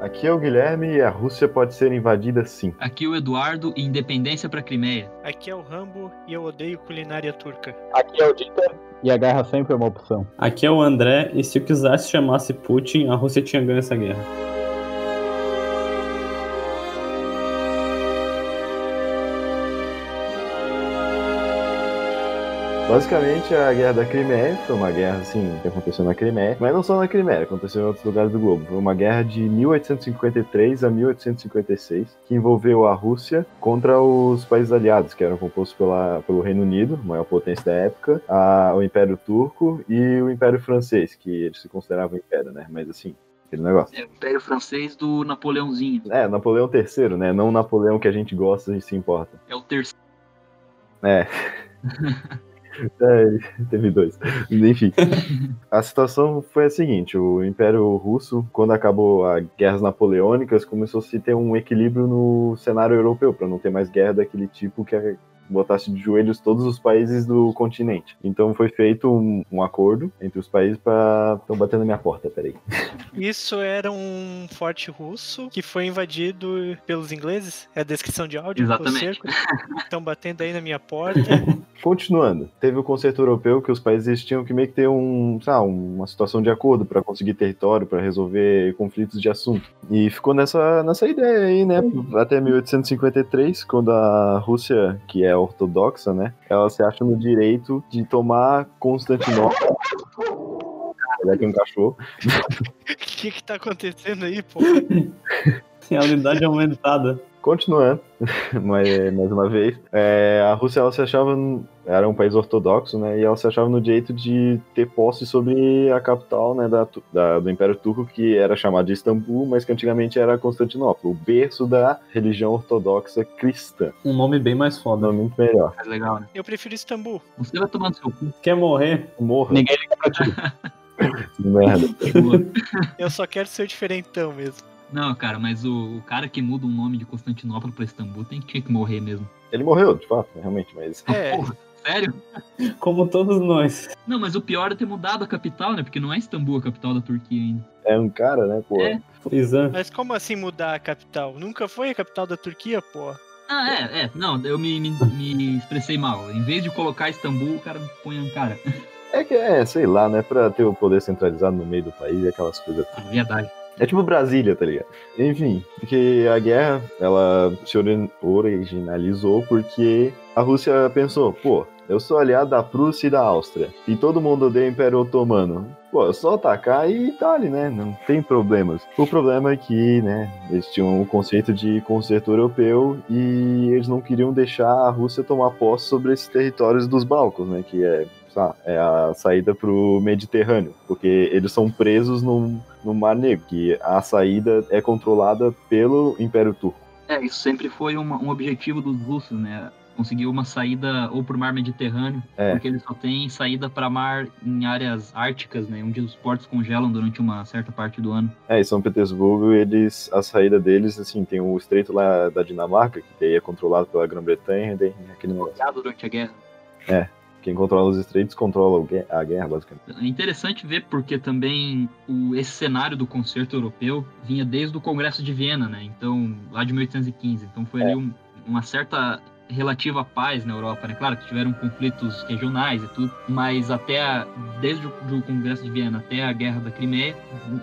Aqui é o Guilherme e a Rússia pode ser invadida sim. Aqui é o Eduardo e independência pra Crimeia. Aqui é o Rambo e eu odeio culinária turca. Aqui é o Dieter e a guerra sempre é uma opção. Aqui é o André e se o se chamasse Putin, a Rússia tinha ganho essa guerra. Basicamente, a Guerra da Crimeia foi uma guerra, assim, que aconteceu na Crimeia, mas não só na Crimeia, aconteceu em outros lugares do globo. Foi uma guerra de 1853 a 1856, que envolveu a Rússia contra os países aliados, que eram compostos pela, pelo Reino Unido, maior potência da época, a, o Império Turco e o Império Francês, que eles se consideravam império, né? Mas assim, aquele negócio. É o Império Francês do Napoleãozinho. É, Napoleão III, né? Não o Napoleão que a gente gosta e se importa. É o terceiro. É. É, teve dois. Enfim. A situação foi a seguinte: o Império Russo, quando acabou as guerras napoleônicas, começou a se ter um equilíbrio no cenário europeu, para não ter mais guerra daquele tipo que botasse de joelhos todos os países do continente. Então foi feito um, um acordo entre os países para. Estão batendo na minha porta, peraí. Isso era um forte russo que foi invadido pelos ingleses? É a descrição de áudio? Exatamente. Estão batendo aí na minha porta. Continuando, teve o conceito europeu que os países tinham que meio que ter um, sabe, uma situação de acordo para conseguir território, para resolver conflitos de assunto. E ficou nessa, nessa ideia aí, né? Até 1853, quando a Rússia, que é ortodoxa, né? Ela se acha no direito de tomar Constantinopla. Olha aqui um cachorro. O que que tá acontecendo aí, pô? Realidade aumentada. Continuando, mais, mais uma vez, é, a Rússia ela se achava, era um país ortodoxo, né, e ela se achava no direito de ter posse sobre a capital, né, da, da, do Império Turco, que era chamada de Istambul, mas que antigamente era Constantinopla, o berço da religião ortodoxa cristã. Um nome bem mais foda. Um nome muito melhor. É legal, né? Eu prefiro Istambul. Você vai tomar no seu cu. Quer morrer? Morra. Ninguém liga pra ti. Merda. Eu só quero ser o diferentão mesmo. Não, cara, mas o, o, cara que muda o nome de Constantinopla pra Istambul tem que, que morrer mesmo. Ele morreu, de fato, realmente, mas. É. Porra, sério? Como todos nós. Não, mas o pior é ter mudado a capital, né? Porque não é Istambul a capital da Turquia ainda. É um cara, né, pô? É. É. Mas como assim mudar a capital? Nunca foi a capital da Turquia, pô? Ah, é, é. Não, eu me, me, me expressei mal. Em vez de colocar Istambul, o cara põe Ankara. É que é, sei lá, né? Pra ter o poder centralizado no meio do país e aquelas coisas. É verdade. É tipo Brasília, tá ligado? Enfim, porque a guerra, ela se originalizou porque a Rússia pensou, pô, eu sou aliado da Prússia e da Áustria, e todo mundo odeia o Império Otomano. Pô, é só atacar e tá ali, né? Não tem problemas. O problema é que, né, eles tinham o conceito de concerto europeu e eles não queriam deixar a Rússia tomar posse sobre esses territórios dos Balcãs, né? Que é é a saída para o Mediterrâneo, porque eles são presos no, no Mar Negro, que a saída é controlada pelo Império Turco. É, isso sempre foi uma, um objetivo dos russos, né? Conseguir uma saída ou para o mar Mediterrâneo, é. porque eles só têm saída para mar em áreas árticas, né? Onde os portos congelam durante uma certa parte do ano. É, em São Petersburgo, eles, a saída deles, assim, tem o estreito lá da Dinamarca, que é controlado pela Grã-Bretanha, e aquele negócio. durante a guerra. É, quem controla os estreitos controla a guerra, basicamente. É interessante ver porque também o, esse cenário do concerto europeu vinha desde o Congresso de Viena, né? Então, lá de 1815. Então foi é. ali um, uma certa relativa paz na Europa, né? Claro que tiveram conflitos regionais e tudo, mas até a, desde o Congresso de Viena até a Guerra da Crimeia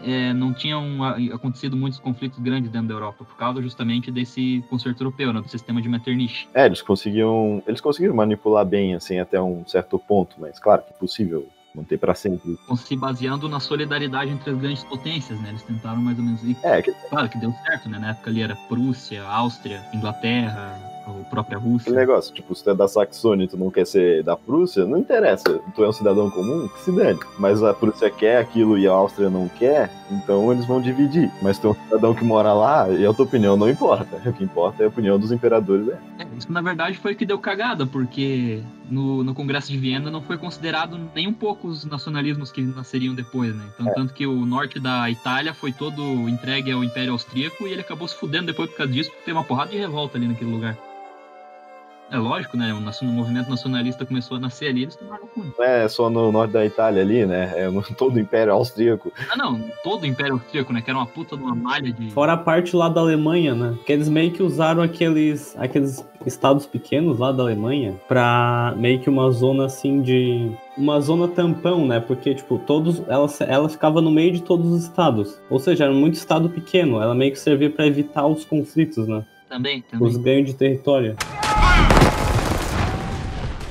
é, não tinham acontecido muitos conflitos grandes dentro da Europa por causa justamente desse concerto europeu, né? Do sistema de Metternich. É, eles conseguiam, eles conseguiram manipular bem assim até um certo ponto, mas claro que é possível manter para sempre. Se baseando na solidariedade entre as grandes potências, né? Eles tentaram mais ou menos. É, que... claro que deu certo, né? Na época ali era Prússia, Áustria, Inglaterra, a própria Rússia. Que negócio, tipo, se tu é da Saxônia e tu não quer ser da Prússia, não interessa. Tu é um cidadão comum, que se dane. Mas a Prússia quer aquilo e a Áustria não quer, então eles vão dividir. Mas tu é um cidadão que mora lá e a tua opinião não importa. O que importa é a opinião dos imperadores. É. é isso na verdade foi o que deu cagada, porque no, no Congresso de Viena não foi considerado nem um pouco os nacionalismos que nasceriam depois, né? Então, é. tanto que o norte da Itália foi todo entregue ao Império Austríaco e ele acabou se fudendo depois por causa disso, porque tem uma porrada de revolta ali naquele lugar. É lógico, né? O movimento nacionalista começou a nascer ali, eles tomaram conta. Não é só no norte da Itália ali, né? É no todo o Império Austríaco. Ah, não, todo o Império Austríaco, né? Que era uma puta de uma malha de. Fora a parte lá da Alemanha, né? Que eles meio que usaram aqueles, aqueles estados pequenos lá da Alemanha pra meio que uma zona assim de. Uma zona tampão, né? Porque, tipo, todos. Ela, ela ficava no meio de todos os estados. Ou seja, era muito estado pequeno. Ela meio que servia pra evitar os conflitos, né? Também, Os também. ganhos de território.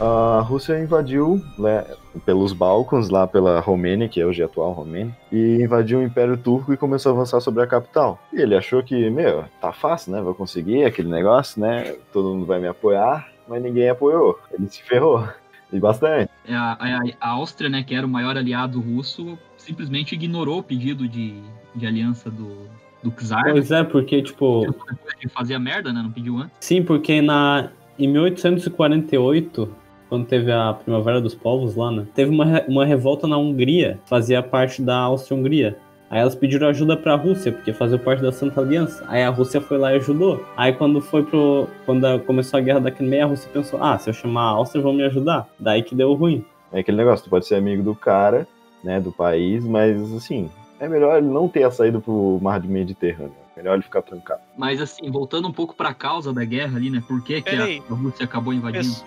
A Rússia invadiu né, pelos Balcãs, lá pela Romênia, que é hoje a atual Romênia, e invadiu o Império Turco e começou a avançar sobre a capital. E ele achou que, meu, tá fácil, né? Vou conseguir aquele negócio, né? Todo mundo vai me apoiar, mas ninguém apoiou. Ele se ferrou. E bastante. É, A, a, a Áustria, né, que era o maior aliado russo, simplesmente ignorou o pedido de, de aliança do, do czar. Pois é, porque, tipo. Depois de fazer a merda, né? Não pediu antes. Sim, porque na, em 1848, quando teve a Primavera dos Povos lá, né? Teve uma, uma revolta na Hungria, fazia parte da Áustria-Hungria. Aí elas pediram ajuda pra Rússia, porque fazia parte da Santa Aliança. Aí a Rússia foi lá e ajudou. Aí quando foi pro. Quando a- começou a guerra da Crimeia, a Rússia pensou, ah, se eu chamar a Áustria, vão me ajudar. Daí que deu ruim. É aquele negócio, tu pode ser amigo do cara, né, do país, mas assim, é melhor ele não ter saído pro mar de Mediterrâneo. Melhor ele ficar trancado. Mas assim, voltando um pouco pra causa da guerra ali, né? Por que, que a, a Rússia acabou invadindo? Pes-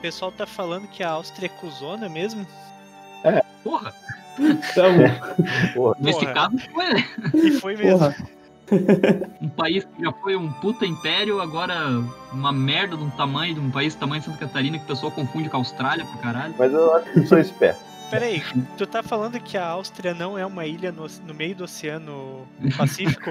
O pessoal tá falando que a Áustria é cuzona mesmo? Porra, Então, nesse Porra. caso foi, né? E foi mesmo. porra. Um país que já foi um puta império, agora uma merda de um tamanho, de um país do tamanho de Santa Catarina, que o pessoal confunde com a Austrália pra caralho. Mas eu acho que sou esperto. Peraí, tu tá falando que a Áustria não é uma ilha no, no meio do Oceano Pacífico?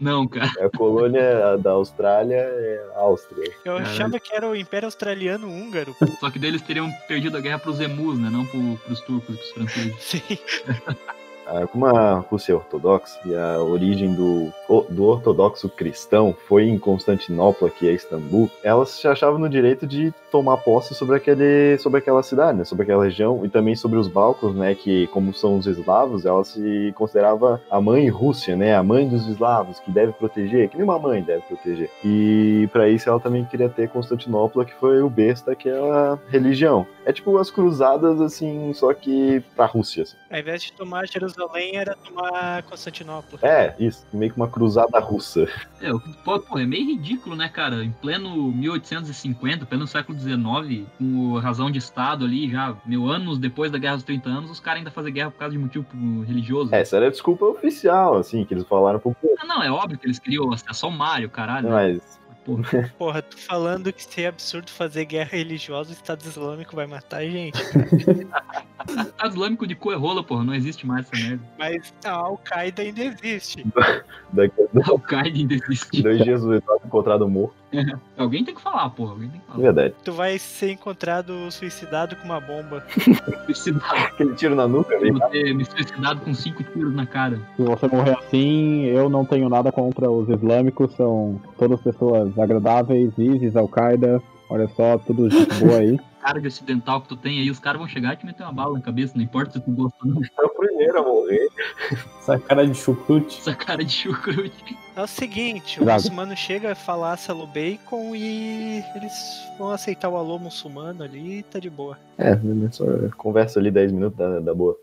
Não, cara. A colônia da Austrália é a Áustria. Eu Caralho. achava que era o Império Australiano Húngaro. Só que deles teriam perdido a guerra pros emus, né? Não pro, pros turcos e pros franceses. Sim. Ah, Como a Rússia é ortodoxa e a origem do, do ortodoxo cristão foi em Constantinopla, que é Istambul, elas se achavam no direito de tomar posse sobre, aquele, sobre aquela cidade, né, sobre aquela região, e também sobre os balcãs, né, que como são os eslavos, ela se considerava a mãe Rússia, né, a mãe dos eslavos, que deve proteger, que nem uma mãe deve proteger. E para isso ela também queria ter Constantinopla, que foi o berço daquela religião. É tipo as cruzadas, assim, só que pra Rússia, assim. Ao invés de tomar Jerusalém, era tomar Constantinopla. É, isso. Meio que uma cruzada russa. É, o que- pô, pô, é meio ridículo, né, cara? Em pleno 1850, pleno século XIX, com razão de Estado ali, já mil anos depois da Guerra dos 30 anos, os caras ainda fazem guerra por causa de motivo religioso. Essa era a desculpa oficial, assim, que eles falaram pro povo. Ah, não, é óbvio que eles queriam acesso ao Mário, caralho. Mas, Pô, Porra, tu falando que se é absurdo fazer guerra religiosa, o Estado Islâmico vai matar a gente. Estado Islâmico de Coerrola, porra, não existe mais essa merda. Mas a Al-Qaeda ainda existe. daqui a Al-Qaeda ainda existe. dois dias o Eduardo encontrado morto. Alguém tem que falar, porra, alguém tem que falar. verdade. Tu vai ser encontrado suicidado com uma bomba. Suicidado, Aquele tiro na nuca, velho. ter me suicidado com cinco tiros na cara. Se você morrer assim, eu não tenho nada contra os islâmicos, são todas pessoas agradáveis, ISIS, Al-Qaeda, olha só, tudo gente boa aí. Cara de ocidental que tu tem aí, os caras vão chegar e te meter uma bala na cabeça, não importa se tu gosta ou não. É o primeiro a morrer. Essa cara de chucrute. Essa cara de chucrute. É o seguinte, o Exato. muçulmano chega a falar salo bacon e eles vão aceitar o alô muçulmano ali e tá de boa. É, só conversa ali 10 minutos da, da boa.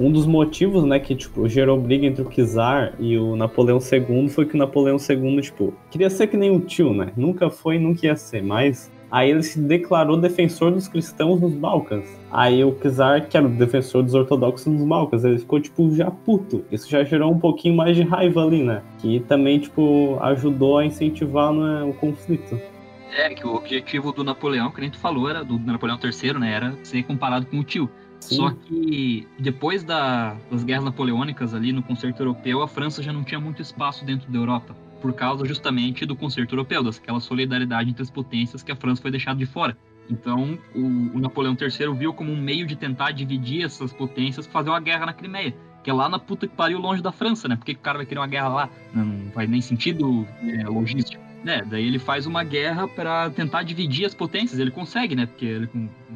Um dos motivos, né, que, tipo, gerou briga entre o Czar e o Napoleão II foi que o Napoleão II, tipo, queria ser que nem o tio, né? Nunca foi nunca ia ser, mas aí ele se declarou defensor dos cristãos nos Balcãs. Aí o Czar, que era o defensor dos ortodoxos nos Balcãs, ele ficou, tipo, já puto. Isso já gerou um pouquinho mais de raiva ali, né? Que também, tipo, ajudou a incentivar né, o conflito. É, que o objetivo do Napoleão, que nem tu falou, era do Napoleão III, né? Era ser comparado com o tio. Sim. Só que depois da- das guerras napoleônicas ali no concerto europeu, a França já não tinha muito espaço dentro da Europa. Por causa justamente do concerto europeu, daquela solidariedade entre as potências que a França foi deixada de fora. Então, o, o Napoleão III viu como um meio de tentar dividir essas potências, fazer uma guerra na Crimeia. Que é lá na puta que pariu longe da França, né? Por que, que o cara vai querer uma guerra lá? Não faz nem sentido é, logístico. É, daí ele faz uma guerra pra tentar dividir as potências. Ele consegue, né? Porque ele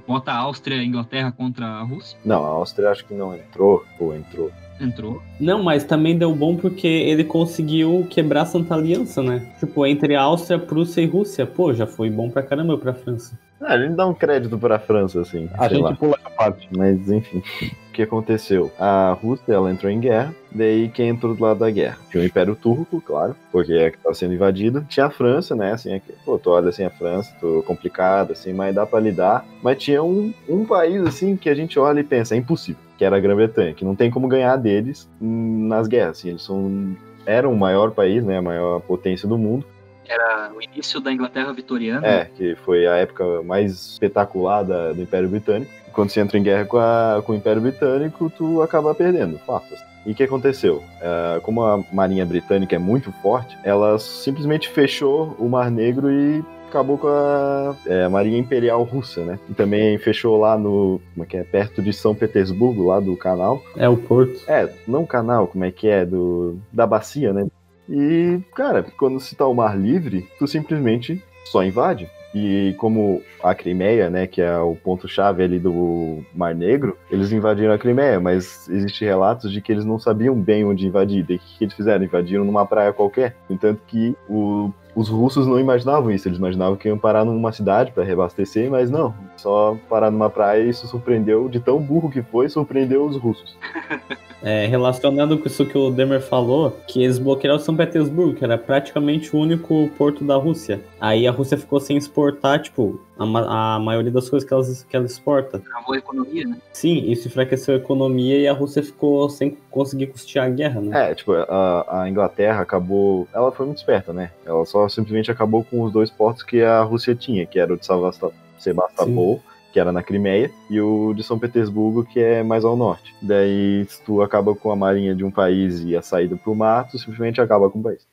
bota a Áustria e a Inglaterra contra a Rússia. Não, a Áustria acho que não entrou. Ou entrou. Entrou. Não, mas também deu bom porque ele conseguiu quebrar Santa Aliança, né? Tipo, entre Áustria, Prússia e Rússia. Pô, já foi bom pra caramba pra França. Ah, a gente dá um crédito pra França, assim. A gente lá. pula essa parte. Mas enfim, o que aconteceu? A Rússia ela entrou em guerra, daí quem entrou do lado da guerra? Tinha o Império Turco, claro, porque é que estava sendo invadido. Tinha a França, né? Assim, aqui, pô, tu olha assim a França, tô complicado, assim, mas dá pra lidar. Mas tinha um, um país assim que a gente olha e pensa, é impossível, que era a Grã-Bretanha, que não tem como ganhar deles hum, nas guerras. Assim, eles são eram o maior país, né? A maior potência do mundo. Era o início da Inglaterra vitoriana. É, que foi a época mais espetacular da- do Império Britânico. Quando você entra em guerra com, a- com o Império Britânico, tu acaba perdendo, fato. E o que aconteceu? É, como a Marinha Britânica é muito forte, ela simplesmente fechou o Mar Negro e acabou com a, é, a Marinha Imperial Russa, né? E também fechou lá no, como é que é, perto de São Petersburgo, lá do canal. É o Porto. É, não canal, como é que é, do da bacia, né? E, cara, quando se tá o mar livre, tu simplesmente só invade. E como a Crimeia, né, que é o ponto-chave ali do Mar Negro, eles invadiram a Crimeia, mas existem relatos de que eles não sabiam bem onde invadir. Daí o que eles fizeram? Invadiram numa praia qualquer. No entanto que o- os russos não imaginavam isso, eles imaginavam que iam parar numa cidade para reabastecer, mas não, só parar numa praia e isso surpreendeu, de tão burro que foi, surpreendeu os russos. É, relacionado com isso que o Demer falou, que eles bloquearam São Petersburgo, que era praticamente o único porto da Rússia. Aí a Rússia ficou sem exportar, tipo, a, ma- a maioria das coisas que ela, que ela exporta. Travou a economia, né? Sim, isso enfraqueceu a economia e a Rússia ficou sem conseguir custear a guerra, né? É, tipo, a, a Inglaterra acabou. Ela foi muito esperta, né? Ela só simplesmente acabou com os dois portos que a Rússia tinha, que era o de Sevasta- Sebastopol, que era na Crimeia, e o de São Petersburgo, que é mais ao norte. Daí, se tu acaba com a marinha de um país e a saída pro mar, tu simplesmente acaba com o país.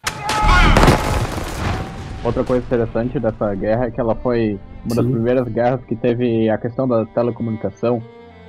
Outra coisa interessante dessa guerra é que ela foi uma das Sim. primeiras guerras que teve a questão da telecomunicação,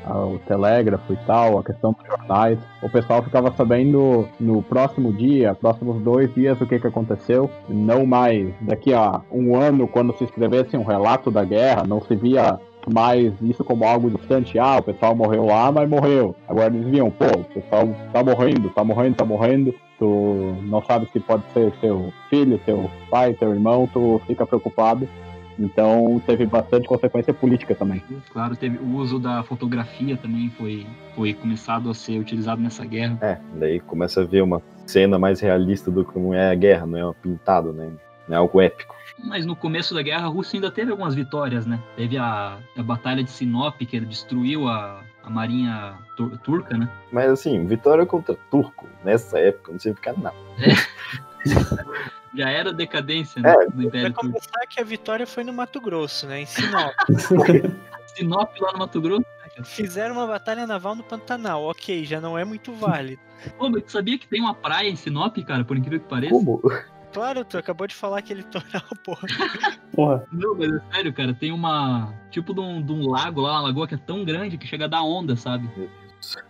ah, o telégrafo e tal, a questão dos jornais. O pessoal ficava sabendo no próximo dia, próximos dois dias, o que, que aconteceu. Não mais daqui a um ano, quando se escrevesse um relato da guerra, não se via mais isso como algo distante. Ah, o pessoal morreu lá, mas morreu. Agora eles viam, pô, o pessoal tá morrendo, tá morrendo, tá morrendo. Tu não sabe se pode ser seu filho, seu pai, seu irmão, tu fica preocupado. Então teve bastante consequência política também. Claro, teve o uso da fotografia também foi, foi começado a ser utilizado nessa guerra. É, daí começa a ver uma cena mais realista do que como é a guerra, não é um pintado, né? Não é algo épico. Mas no começo da guerra, a Rússia ainda teve algumas vitórias, né? Teve a, a Batalha de Sinop, que destruiu a, a marinha tur- turca, né? Mas assim, vitória contra turco, nessa época, não significa nada. Já era decadência né, É. do Pra Império Turco. começar que a vitória foi no Mato Grosso, né? Em Sinop. Sinop lá no Mato Grosso. né? Fizeram uma batalha naval no Pantanal. Ok, já não é muito válido. Pô, mas tu sabia que tem uma praia em Sinop, cara? Por incrível que pareça. Como? Claro, tu acabou de falar que é litoral, porra. Porra. Não, mas é sério, cara. Tem uma. Tipo de um, de um lago lá, uma lagoa que é tão grande que chega a dar onda, sabe?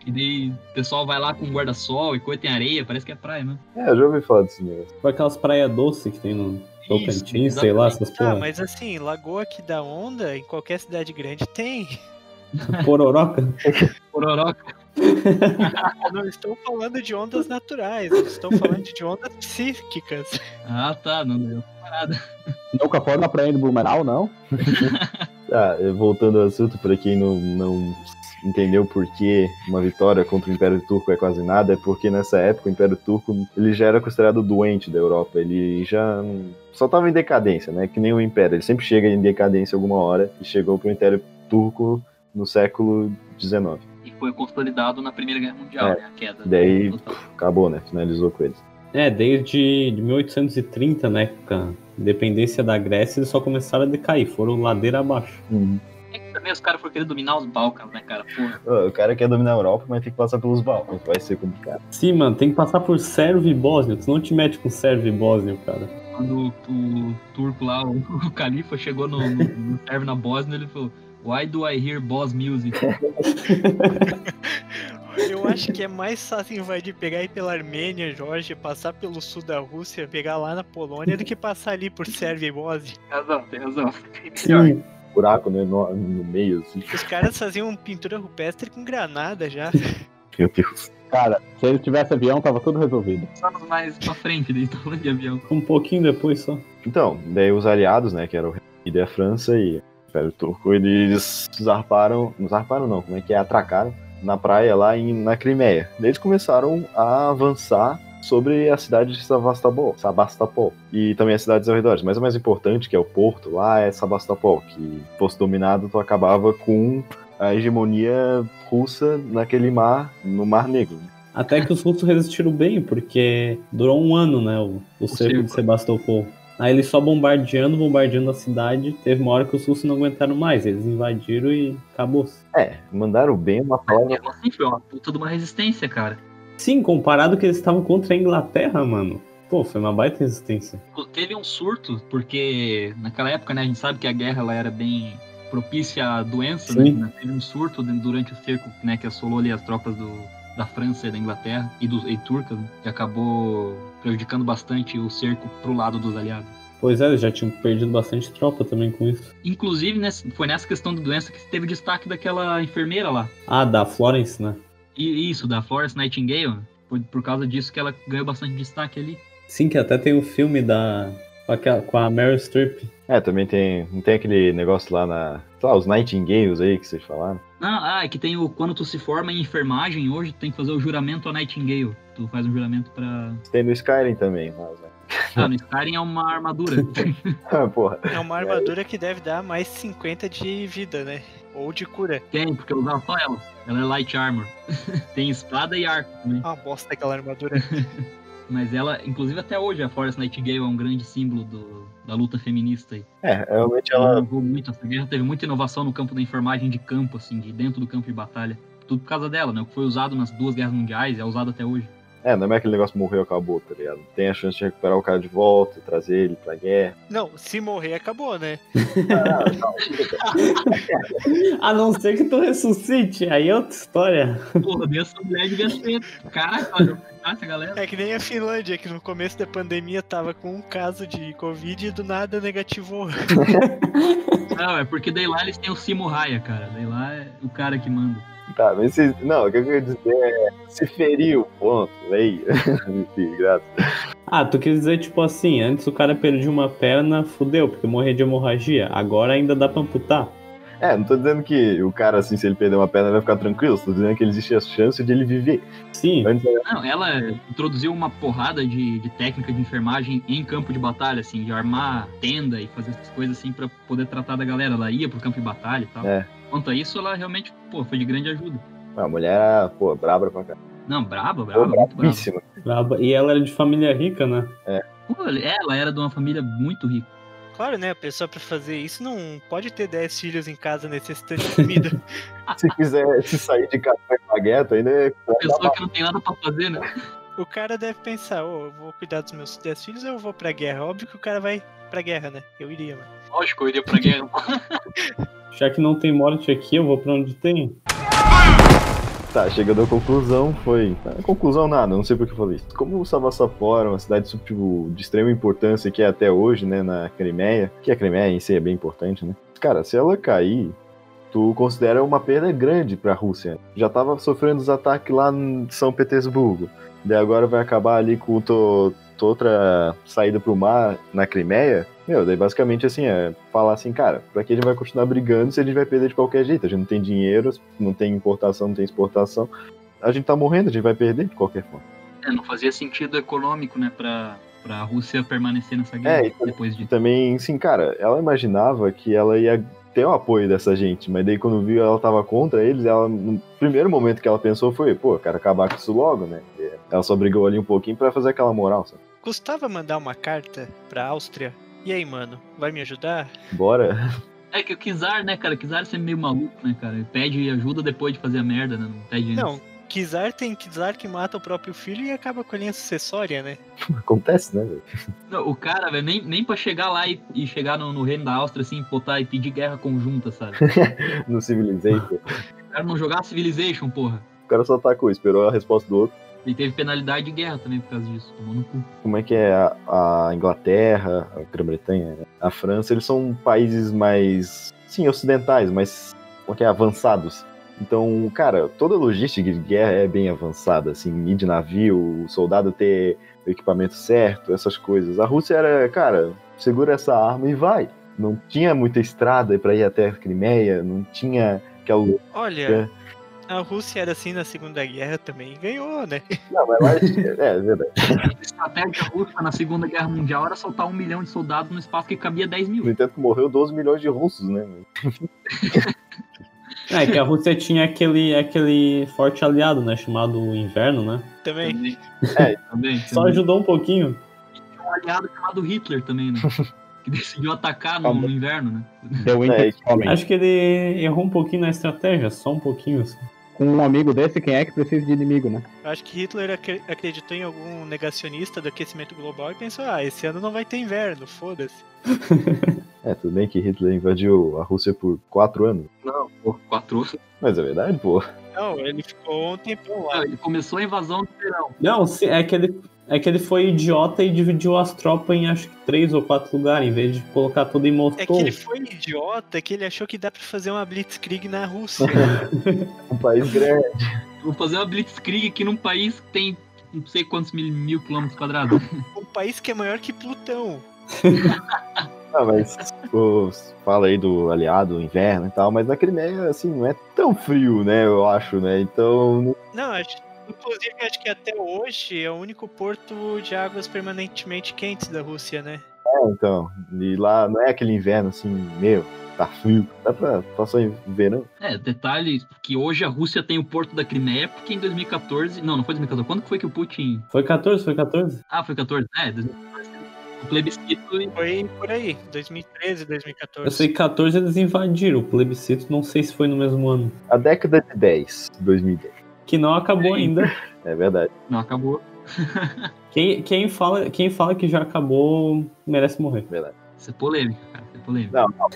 E daí o pessoal vai lá com guarda-sol e coisa tem areia, parece que é praia, né? É, eu já ouvi falar desse negócio. Foi aquelas praias doces que tem no Tocantins, sei lá, essas Ah, porra. mas assim, lagoa que dá onda, em qualquer cidade grande tem. Pororoca. Pororoca. Não estou falando de ondas naturais, estou falando de ondas psíquicas. Ah, tá. Não deu parada. Nunca foi na praia do Blumenau, não? Ah, eh, voltando ao assunto, para quem não, não entendeu por que uma vitória contra o Império Turco é quase nada, é porque nessa época o Império Turco ele já era considerado doente da Europa, ele já só estava em decadência, né? Que nem o Império, ele sempre chega em decadência alguma hora e chegou para o Império Turco no século XIX. Foi consolidado na Primeira Guerra Mundial, É. né? A queda. Daí total. acabou, né? Finalizou com eles. É, desde de 1830, né, com a independência da Grécia, eles só começaram a decair, foram ladeira abaixo. É que também os caras foram querer dominar os Balcãs, né, cara? Porra. O cara quer dominar a Europa, mas tem que passar pelos Balcãs, vai ser complicado. Sim, mano, tem que passar por Sérvio e Bósnia, tu não te mete com Sérvio e Bósnia, cara. Quando o turco lá, o, o califa, chegou no, no, no serve na Bósnia, ele falou: Why do I hear boss music? Eu acho que é mais fácil invadir, pegar aí pela Armênia, Jorge, passar pelo sul da Rússia, pegar lá na Polônia, do que passar ali por Sérvia e Bósnia. Tem razão, tem razão. Sim. Buraco, né? No, no meio, assim. Os caras faziam pintura rupestre com granada já. Meu Deus. Cara, se ele tivesse avião, tava tudo resolvido. Passamos mais pra frente, tô falando de avião. Um pouquinho depois só. Então, daí os aliados, né, que era o Reino Unido e a França e Império Turco, eles zarparam, não zarparam não, como é que é, atracaram na praia lá em, na Crimeia. Eles começaram a avançar sobre a cidade de Sevastopol, Sebastopol, e também as cidades ao redor. Mas o mais importante, que é o porto lá, é Sebastopol, que fosse dominado, tu acabava com a hegemonia russa naquele mar, no Mar Negro. Até que os russos resistiram bem, porque durou um ano, né? O, o cerco. de Sebastopol. Aí eles só bombardeando, bombardeando a cidade. Teve uma hora que os russos não aguentaram mais. Eles invadiram e acabou. É, mandaram bem uma palavra. Assim, foi uma puta de uma resistência, cara. Sim, comparado que eles estavam contra a Inglaterra, mano. Pô, foi uma baita resistência. Teve um surto, porque naquela época, né, a gente sabe que a guerra ela era bem propícia a doenças, Sim. né? Teve um surto durante o cerco, né, que assolou ali as tropas do, da França e da Inglaterra e, dos e turcas, né, que acabou prejudicando bastante o cerco pro lado dos aliados. Pois é, já tinham perdido bastante tropa também com isso. Inclusive, nessa- foi nessa questão da doença que teve destaque daquela enfermeira lá. Ah, da Florence, né? E isso, da Florence Nightingale. Foi por causa disso que ela ganhou bastante destaque ali. Sim, que até tem o filme da. com, aquela- com a Meryl Streep. É, também tem, não tem aquele negócio lá na, sei lá, os Nightingales aí que vocês falaram. Não, ah, é que tem o. Quando tu se forma em enfermagem hoje, tu tem que fazer o juramento a Nightingale. Tu faz um juramento pra. Tem no Skyrim também, mas, né? Ah, no Skyrim é uma armadura. Porra. É uma armadura que deve dar mais 50 de vida, né? Ou de cura. tem, porque eu usava só ela. Ela é light armor. tem espada e arco também. Uma bosta aquela armadura. Mas ela, inclusive até hoje, a Forest Nightingale é um grande símbolo do- da luta feminista aí. É, realmente Ela inovou muito, essa guerra teve muita inovação no campo da enfermagem de campo, assim, de dentro do campo de batalha. Tudo por causa dela, né? O que foi usado nas duas guerras mundiais é usado até hoje. É, não é aquele negócio morreu e acabou, tá ligado? Tem a chance de recuperar o cara de volta e trazer ele pra guerra. Não, se morrer, acabou, né? A não ser que tu ressuscite, aí é outra história. Porra, essa mulher devia ser. Caraca, ela essa galera. É que nem a Finlândia, que no começo da pandemia tava com um caso de Covid e do nada negativou. Não, é porque daí lá eles têm o Simo Raya, cara. Daí lá é o cara que manda. Tá, mas se, não, o que eu quero dizer é. Se feriu, ponto. Aí. Enfim, graças. Ah, tu quis dizer, tipo assim, antes o cara perdia uma perna, fudeu, porque morria de hemorragia. Agora ainda dá pra amputar. É, não tô dizendo que o cara, assim, se ele perder uma perna, vai ficar tranquilo. Tô dizendo que existe a chance de ele viver. Sim, Antes Não, ela introduziu uma porrada de, de técnica de enfermagem em campo de batalha, assim, de armar tenda e fazer essas coisas assim pra poder tratar da galera. Ela ia pro campo de batalha e tal. É. Quanto a isso, ela realmente, pô, foi de grande ajuda. a mulher era, pô, braba pra cá. Não, braba, Pô, braba, muito braba. E ela era de família rica, né? Pô, ela era de uma família muito rica. Claro, né? A pessoa pra fazer isso não pode ter 10 filhos em casa necessitando de comida. Se quiser se sair de casa pra ir pra guerra, tu ainda é. Pessoa que não tem nada pra fazer, né? o cara deve pensar, ô, eu vou cuidar dos meus 10 filhos ou eu vou pra guerra? Óbvio que o cara vai pra guerra, né? Eu iria, mano. Lógico, eu iria pra guerra. Já que não tem morte aqui, eu vou pra onde tem. Tá, chegando à conclusão, foi. A conclusão nada, não sei por que eu falei isso. Como o Savastopol era uma cidade tipo, de extrema importância que é até hoje, né, na Crimeia, que a Crimeia em si é bem importante, né? Cara, se ela cair, tu considera uma perda grande pra Rússia. Já tava sofrendo os ataques lá em São Petersburgo. Daí agora vai acabar ali com outra saída pro mar na Crimeia. Meu, daí basicamente assim, é falar assim, cara, pra que a gente vai continuar brigando se a gente vai perder de qualquer jeito? A gente não tem dinheiro, não tem importação, não tem exportação. A gente tá morrendo, a gente vai perder de qualquer forma. É, não fazia sentido econômico, né, pra, pra Rússia permanecer nessa guerra É, e- depois E de. também, sim, cara, ela imaginava que ela ia ter o apoio dessa gente, mas daí quando viu ela tava contra eles, ela, no primeiro momento que ela pensou foi, pô, quero acabar com isso logo, né? Ela só brigou ali um pouquinho pra fazer aquela moral, sabe? Custava mandar uma carta pra Áustria? E aí, mano, vai me ajudar? Bora. É que o Kizar, né, cara? Kizar é sempre meio maluco, né, cara? Ele pede ajuda depois de fazer a merda, né? Não pede Não, antes. Kizar tem Kizar que mata o próprio filho e acaba com a linha sucessória, né? Acontece, né, velho? Não, o cara, velho, nem, nem pra chegar lá e, e chegar no, no reino da Áustria, assim, botar e pedir guerra conjunta, sabe? No Civilization. O cara não jogar Civilization, porra. O cara só atacou, esperou a resposta do outro. E teve penalidade de guerra também por causa disso, tomou no cu. Como é que é a, a Inglaterra, a Grã-Bretanha, né? a França, eles são países mais, sim, ocidentais, mais, como é que é, avançados. Então, cara, toda a logística de guerra é bem avançada, assim, ir de navio, o soldado ter o equipamento certo, essas coisas. A Rússia era, cara, segura essa arma e vai. Não tinha muita estrada para ir até a Crimeia, não tinha aquela. Olha, a Rússia era assim na Segunda Guerra também e ganhou, né? Não, mas lá, é, é verdade. A estratégia russa na Segunda Guerra Mundial era soltar um milhão de soldados no espaço que cabia 10 mil. No entanto, morreu 12 milhões de russos, né? É que a Rússia tinha aquele, aquele forte aliado, né? Chamado Inverno, né? Também. É, Também. Só ajudou um pouquinho. Tinha um aliado chamado Hitler também, né? que decidiu atacar no, no inverno, né? Winter É, Coming. Acho que ele errou um pouquinho na estratégia, só um pouquinho. Assim. Com um amigo desse, quem é que precisa de inimigo, né? Eu acho que Hitler acre- acreditou em algum negacionista do aquecimento global e pensou, ah, esse ano não vai ter inverno, foda-se. É, tudo bem que Hitler invadiu a Rússia por quatro anos. Não, por quatro anos. Mas é verdade, pô. Não, ele ficou um tempão lá. Ele começou a invasão no verão. Não, é que, ele, é que ele foi idiota e dividiu as tropas em acho que três ou quatro lugares, em vez de colocar tudo em É Moscou. que ele foi idiota que ele achou que dá pra fazer uma blitzkrieg na Rússia. Um país grande. Vou fazer uma blitzkrieg aqui num país que tem não sei quantos mil, mil quilômetros quadrados. um país que é maior que Plutão. Ah, mas pô, fala aí do aliado, inverno e tal, mas na Crimeia, assim, não é tão frio, né? Eu acho, né? Então, Não, acho, inclusive acho que até hoje é o único porto de águas permanentemente quentes da Rússia, né? é, então. E lá não é aquele inverno assim, meu, tá frio. Dá pra passar em verão. É, detalhe que hoje a Rússia tem o porto da Crimeia, porque em 2014. Não, não foi 2014. Quando que foi que o Putin. Foi 14, foi 14? Ah, foi 14? É, 2014. O plebiscito e. Foi por aí, 2013, Eu 2014. sei que 14 eles invadiram o plebiscito, não sei se foi no mesmo ano. A década de 10, 2010. Que não acabou ainda. É verdade. Não, acabou. Quem, quem, fala, quem fala que já acabou merece morrer. verdade. Isso é polêmica, cara. É polêmica. Não, não.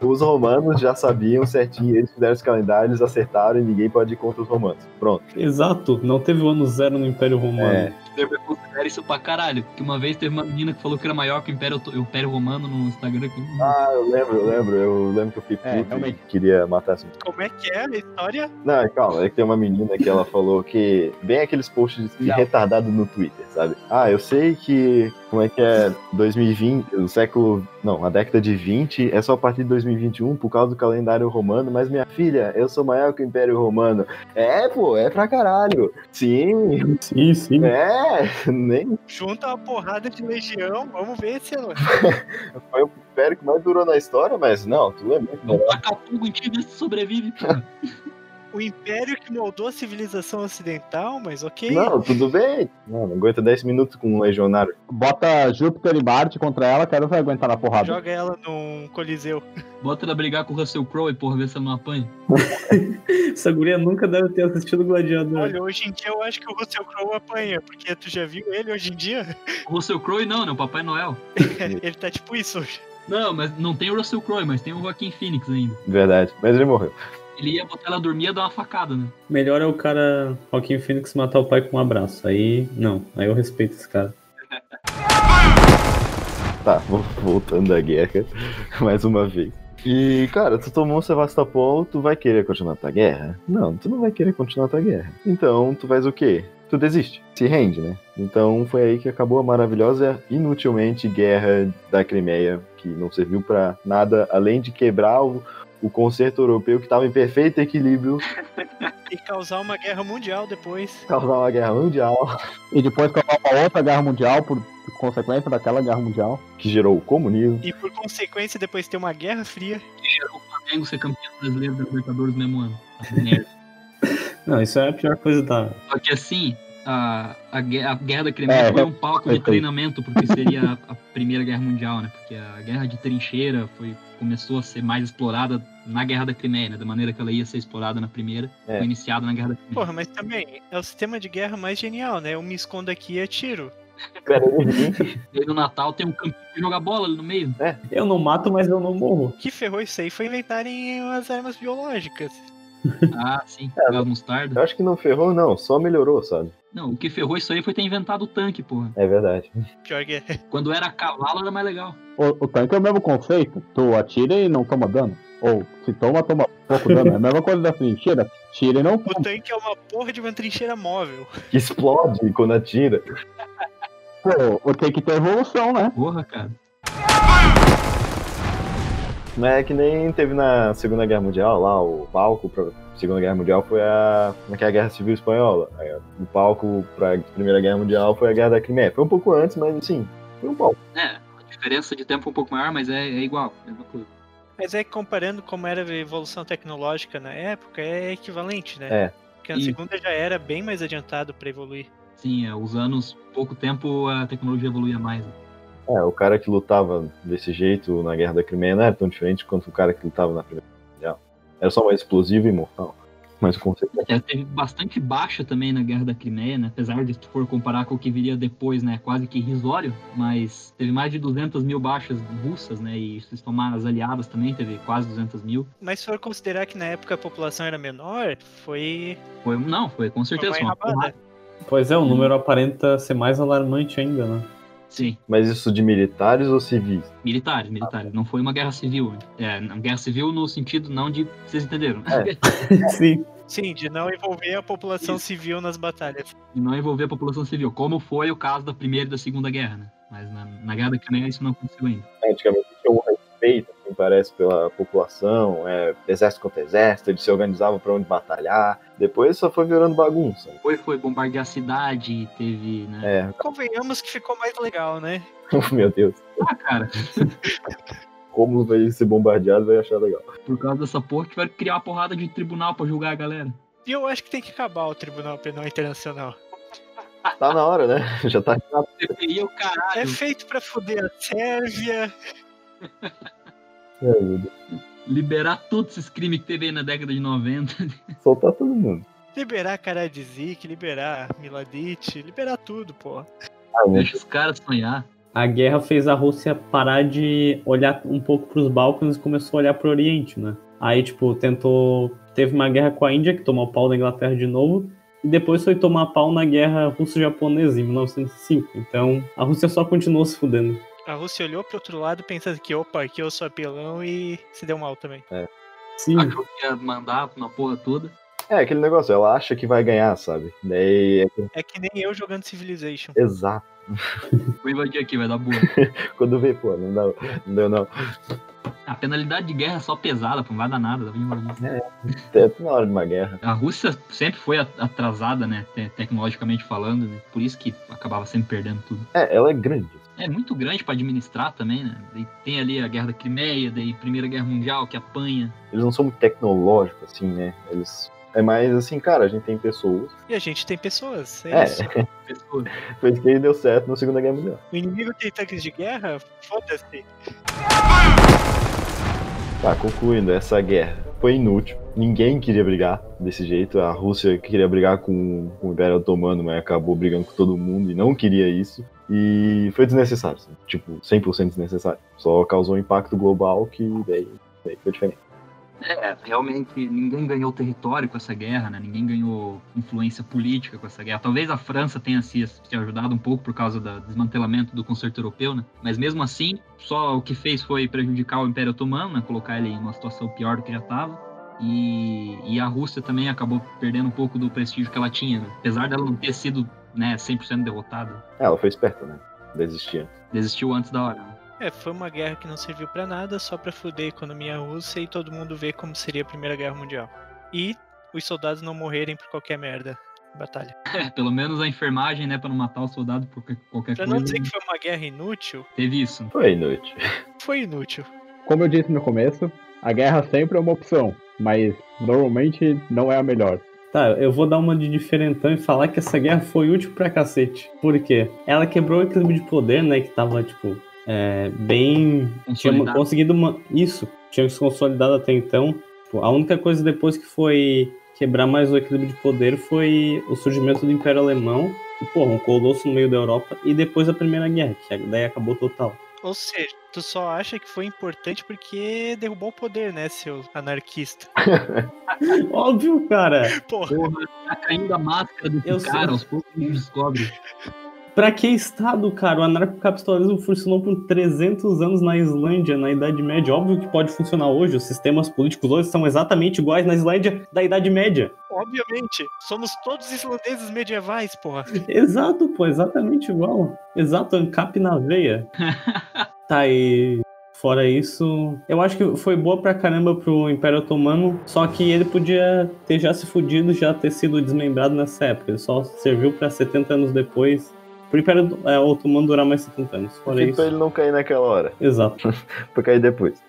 Os romanos já sabiam certinho, eles fizeram os calendários, acertaram e ninguém pode ir contra os romanos. Pronto. Exato, não teve o ano zero no Império Romano. É. Hitler considera isso pra caralho. Porque uma vez teve uma menina que falou que era maior que o Império, o Império Romano no Instagram. Que... Ah, eu lembro, eu lembro. Eu lembro que eu fiquei É, puto e queria matar essa menina. Como é que é a história? Não, calma, é que tem uma menina que ela falou que. Bem aqueles posts de retardado no Twitter, sabe? Ah, eu sei que. Como é que é? 2020, o século. Não, a década de 20 é só a partir de 2021 por causa do calendário romano, mas minha filha, eu sou maior que o Império Romano. É, pô, é pra caralho. Sim, Sim, sim. é. Nem Junta uma porrada de legião, vamos ver se ela... foi o Império que mais durou na história, mas não, tu é muito ver se sobrevive. O império que moldou a civilização ocidental, mas ok. Não, tudo bem. Não, não aguenta 10 minutos com um legionário. Bota Júpiter e Marte contra ela, quero ver aguentar na porrada. Joga ela num coliseu. Bota ela brigar com o Russell Crowe e porra, ver se ela não apanha. Essa guria nunca deve ter assistido Gladiador. Olha, hoje em dia eu acho que o Russell Crowe apanha, porque tu já viu ele hoje em dia? O Russell Crowe não, né? O Papai Noel. ele tá tipo isso hoje. Não, mas não tem o Russell Crowe, mas tem o Joaquim Phoenix ainda. Verdade, mas ele morreu. Ele ia botar ela dormir e ia dar uma facada, né? Melhor é o cara, Joaquim Phoenix, matar o pai com um abraço. Aí, não. Aí eu respeito esse cara. Tá, voltando à guerra mais uma vez. E, cara, tu tomou Sevastopol, tu vai querer continuar tua guerra? Não, tu não vai querer continuar tua guerra. Então, tu faz o quê? Tu desiste, se rende, né? Então foi aí que acabou a maravilhosa, inutilmente guerra da Crimeia, que não serviu pra nada além de quebrar o, o concerto europeu que estava em perfeito equilíbrio, E causar uma guerra mundial depois. causar uma guerra mundial E depois causar uma outra guerra mundial por consequência daquela guerra mundial. que gerou o comunismo. E por consequência depois ter uma guerra fria. Que gerou o Flamengo ser campeão brasileiro da Libertadores no mesmo ano. Não, isso é a pior coisa da. Só que assim, a, a, a Guerra da Crimeia É, foi um palco de treinamento porque seria a, a Primeira Guerra Mundial, né? Porque a Guerra de Trincheira foi, começou a ser mais explorada na Guerra da Crimeia, né? Da maneira que ela ia ser explorada na primeira, É. foi iniciada na Guerra da Crimeia. Porra, mas também é o sistema de guerra mais genial, né? Eu me escondo aqui e atiro. Aí no Natal tem um campinho de jogar bola ali no meio. Eu não mato, mas eu não morro. O que ferrou isso aí foi inventarem as armas biológicas. Ah, sim, É, mostarda. Eu acho que não ferrou, não, só melhorou, sabe? Não, o que ferrou isso aí foi ter inventado o tanque, porra. É verdade. Pior que é. Quando era cavalo era mais legal. O, o tanque é o mesmo conceito. Tu atira e não toma dano. Ou se toma, toma pouco dano. É a mesma coisa da trincheira. Tira e não O toma. tanque é uma porra de uma trincheira móvel. Que explode quando atira. Pô, tem que ter evolução, né? Porra, cara. Não é que nem teve na Segunda Guerra Mundial, lá, o palco pra Segunda Guerra Mundial foi a, naquela Guerra Civil Espanhola. Aí, O palco pra Primeira Guerra Mundial foi a Guerra da Crimeia. Foi um pouco antes, mas assim, foi um palco. É, a diferença de tempo é um pouco maior, mas é, é igual, mesma coisa. Mas é que comparando como era a evolução tecnológica na época, é equivalente, né? É. Porque na E- segunda já era bem mais adiantado pra evoluir. Sim, é, os anos, pouco tempo a tecnologia evoluía mais. né? É, o cara que lutava desse jeito na Guerra da Crimeia não era tão diferente quanto o cara que lutava na Primeira Guerra Mundial. Era só mais explosivo e mortal. Mas o conceito é É, teve bastante baixa também na Guerra da Crimeia, né? Apesar de se tu for comparar com o que viria depois, né? Quase que irrisório, mas teve mais de 200 mil baixas russas, né? E se tomar as aliadas também, teve quase 200 mil. Mas se for considerar que na época a população era menor, foi, Foi, não, foi com certeza foi uma. Pois é, o número aparenta ser mais alarmante ainda, né? Sim, Mas isso de militares ou civis? militares, militares. Não foi uma guerra civil. É, uma guerra civil no sentido não de. Vocês entenderam? Sim. Sim, de não envolver a população Isso. civil nas batalhas. e não envolver a população civil, como foi o caso da Primeira e da Segunda Guerra, né? Mas na, na Guerra da Crimeia isso não aconteceu ainda. É, Antigamente parece, pela população, é, exército contra exército, eles se organizavam pra onde batalhar. Depois só foi virando bagunça. Foi, foi bombardear a cidade, teve, né? É, Convenhamos que ficou mais legal, né? meu Deus. Ah, cara, Como vai ser bombardeado, vai achar legal. por causa dessa porra tiveram que criar uma porrada de tribunal pra julgar a galera. E eu acho que tem que acabar o Tribunal Penal Internacional. Tá na hora, né? Já tá. É. É feito pra foder a Sérvia. Deus. Liberar todos esses crimes que teve aí na década de 90. Soltar todo mundo. Liberar Karadzic, liberar Miladic, liberar tudo, pô. Ah? Deixa os caras sonhar. A guerra fez a Rússia parar de olhar um pouco para os Balcãs e começou a olhar para o Oriente, né? Aí, tipo, tentou. Teve uma guerra com a Índia, que tomou pau da Inglaterra de novo, e depois foi tomar pau na guerra russo-japonesa em 1905. Então, a Rússia só continuou se fudendo. A Rússia olhou pro outro lado pensando que, opa, aqui eu sou apelão e se deu mal também. Sim, Achou que ia mandar na porra toda. É aquele negócio, ela acha que vai ganhar, sabe? Daí. é- É que nem eu jogando Civilization. Exato. Vou invadir aqui, vai dar boa. Quando vê, pô, não dá, não deu não. A penalidade de guerra é só pesada, pô, não vai dar nada. pra invadir. Até na hora de uma guerra. A Rússia sempre foi atrasada, né? te- Tecnologicamente falando, né? Por isso que acabava sempre perdendo tudo. É, ela é grande. É muito grande pra administrar também, né? Tem ali a Guerra da Crimeia, daí Primeira Guerra Mundial, que apanha. Eles não são muito tecnológicos, assim, né? Eles. É mais assim, cara, a gente tem pessoas. E a gente tem pessoas, é, É, isso. Pessoas. foi isso que deu certo na Segunda Guerra Mundial. O inimigo tem tanques de guerra? Foda-se. Tá, concluindo, essa guerra foi inútil. Ninguém queria brigar desse jeito. A Rússia queria brigar com, com o Império Otomano, mas acabou brigando com todo mundo e não queria isso. E foi desnecessário, assim, tipo, 100% desnecessário. Só causou um impacto global que daí, daí foi diferente. É, realmente ninguém ganhou território com essa guerra, né? Ninguém ganhou influência política com essa guerra. Talvez a França tenha se, se ajudado um pouco por causa do desmantelamento do concerto europeu, né? Mas mesmo assim, só o que fez foi prejudicar o Império Otomano, né? Colocar ele em uma situação pior do que já estava. E, e a Rússia também acabou perdendo um pouco do prestígio que ela tinha, né? apesar dela não ter sido né, 100% derrotada. É, ela foi esperta, né? Desistia. Desistiu antes da hora. É, foi uma guerra que não serviu pra nada, só pra fuder a economia russa e todo mundo ver como seria a Primeira Guerra Mundial. E os soldados não morrerem por qualquer merda. Batalha. É, pelo menos a enfermagem, né, para não matar o soldado por qualquer- Pra coisa. não dizer que foi uma guerra inútil, Teve isso. Foi inútil. foi inútil. Como eu disse no começo, a guerra sempre é uma opção, mas normalmente não é a melhor. Tá, eu vou dar uma de diferentão e falar que essa guerra foi útil pra cacete. Por quê? Ela quebrou o equilíbrio de poder, né? Que tava, tipo, é, bem. Tinha conseguido uma. Isso, tinha se consolidado até então. Tipo, a única coisa depois que foi quebrar mais o equilíbrio de poder foi o surgimento do Império Alemão. E, porra, um colosso no meio da Europa. E depois a Primeira Guerra, que daí acabou total. Ou seja, Tu só acha que foi importante porque derrubou o poder, né, seu anarquista? Óbvio, cara. Porra, Porra, tá caindo a máscara do Eu sei. cara, aos poucos gente descobre. Pra que Estado, cara? O anarcocapitalismo funcionou por 300 anos na Islândia, na Idade Média. Óbvio que pode funcionar hoje. Os sistemas políticos hoje são exatamente iguais na Islândia da Idade Média. obviamente. Somos todos islandeses medievais, porra. Exato, pô, exatamente igual. Exato, ANCAP na veia. tá, e fora isso, eu acho que foi boa pra caramba pro Império Otomano, só que ele podia ter já se fudido, já ter sido desmembrado nessa época. Ele só serviu pra 70 anos depois. Pro Império é, Otomano durar mais 70 anos. Fora Pra isso. ele não cair naquela hora, Exato. pra cair depois.